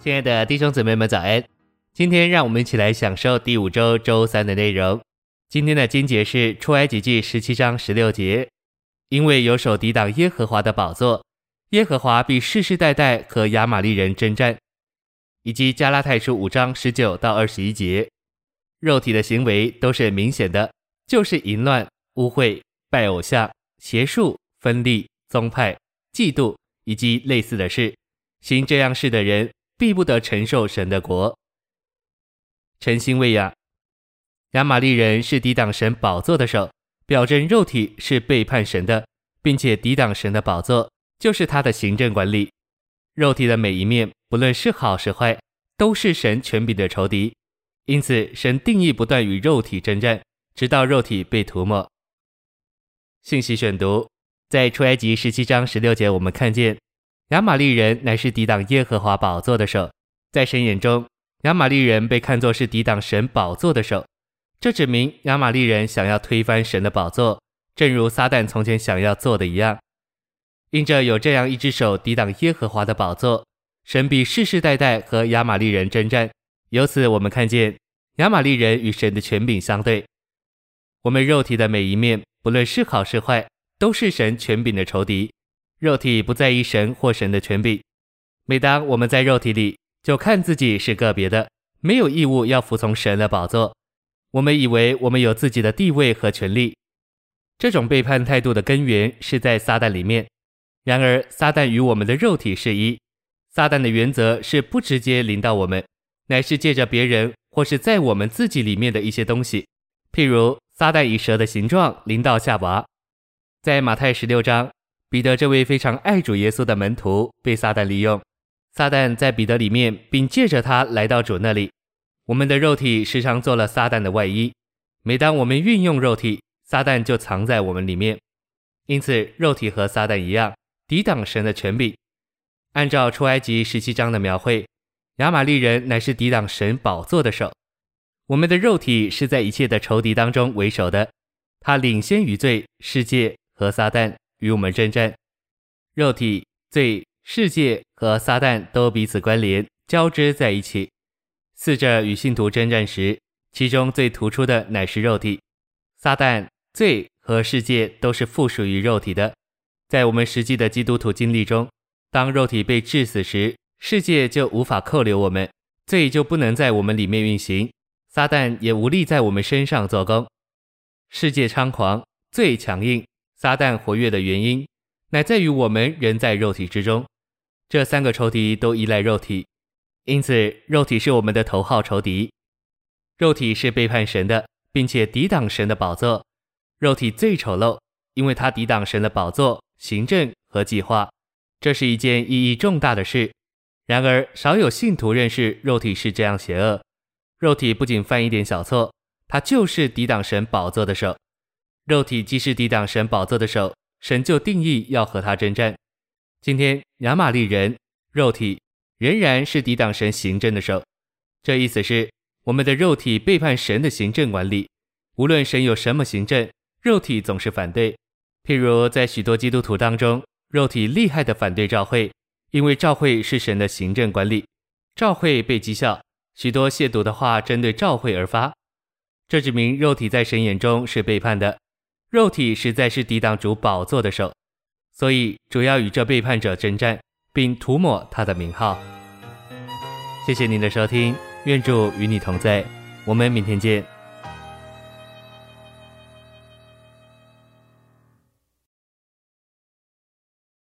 亲爱的弟兄姊妹们，早安！今天让我们一起来享受第五周周三的内容。今天的经节是出埃及记十七章十六节，因为有手抵挡耶和华的宝座，耶和华必世世代代和亚玛力人征战。以及加拉太书五章十九到二十一节，肉体的行为都是明显的，就是淫乱、污秽、拜偶像、邪术、分立、宗派、嫉妒以及类似的事。行这样事的人，必不得承受神的国。晨星喂养，亚玛力人是抵挡神宝座的手，表征肉体是背叛神的，并且抵挡神的宝座，就是他的行政管理。肉体的每一面，不论是好是坏，都是神权柄的仇敌。因此，神定义不断与肉体争战，直到肉体被涂抹。信息选读，在出埃及十七章十六节，我们看见。亚玛力人乃是抵挡耶和华宝座的手，在神眼中，亚玛力人被看作是抵挡神宝座的手。这指明亚玛力人想要推翻神的宝座，正如撒旦从前想要做的一样。因着有这样一只手抵挡耶和华的宝座，神必世世代代和亚玛力人争战。由此，我们看见亚玛力人与神的权柄相对。我们肉体的每一面，不论是好是坏，都是神权柄的仇敌。肉体不在意神或神的权柄。每当我们在肉体里，就看自己是个别的，没有义务要服从神的宝座。我们以为我们有自己的地位和权利。这种背叛态度的根源是在撒旦里面。然而，撒旦与我们的肉体是一。撒旦的原则是不直接临到我们，乃是借着别人或是在我们自己里面的一些东西。譬如，撒旦以蛇的形状临到夏娃，在马太十六章。彼得这位非常爱主耶稣的门徒被撒旦利用，撒旦在彼得里面，并借着他来到主那里。我们的肉体时常做了撒旦的外衣，每当我们运用肉体，撒旦就藏在我们里面。因此，肉体和撒旦一样，抵挡神的权柄。按照出埃及十七章的描绘，亚玛力人乃是抵挡神宝座的手。我们的肉体是在一切的仇敌当中为首的，他领先于罪、世界和撒旦。与我们征战，肉体、罪、世界和撒旦都彼此关联，交织在一起。四者与信徒征战时，其中最突出的乃是肉体。撒旦、罪和世界都是附属于肉体的。在我们实际的基督徒经历中，当肉体被致死时，世界就无法扣留我们，罪就不能在我们里面运行，撒旦也无力在我们身上做工。世界猖狂，罪强硬。撒旦活跃的原因，乃在于我们人在肉体之中，这三个仇敌都依赖肉体，因此肉体是我们的头号仇敌。肉体是背叛神的，并且抵挡神的宝座。肉体最丑陋，因为它抵挡神的宝座、行政和计划，这是一件意义重大的事。然而，少有信徒认识肉体是这样邪恶。肉体不仅犯一点小错，它就是抵挡神宝座的手。肉体既是抵挡神宝座的手，神就定义要和他争战。今天亚玛力人肉体仍然是抵挡神行政的手，这意思是我们的肉体背叛神的行政管理。无论神有什么行政，肉体总是反对。譬如在许多基督徒当中，肉体厉害的反对召会，因为召会是神的行政管理。召会被讥笑，许多亵渎的话针对召会而发，这指明肉体在神眼中是背叛的。肉体实在是抵挡住宝座的手，所以主要与这背叛者征战，并涂抹他的名号。谢谢您的收听，愿主与你同在，我们明天见。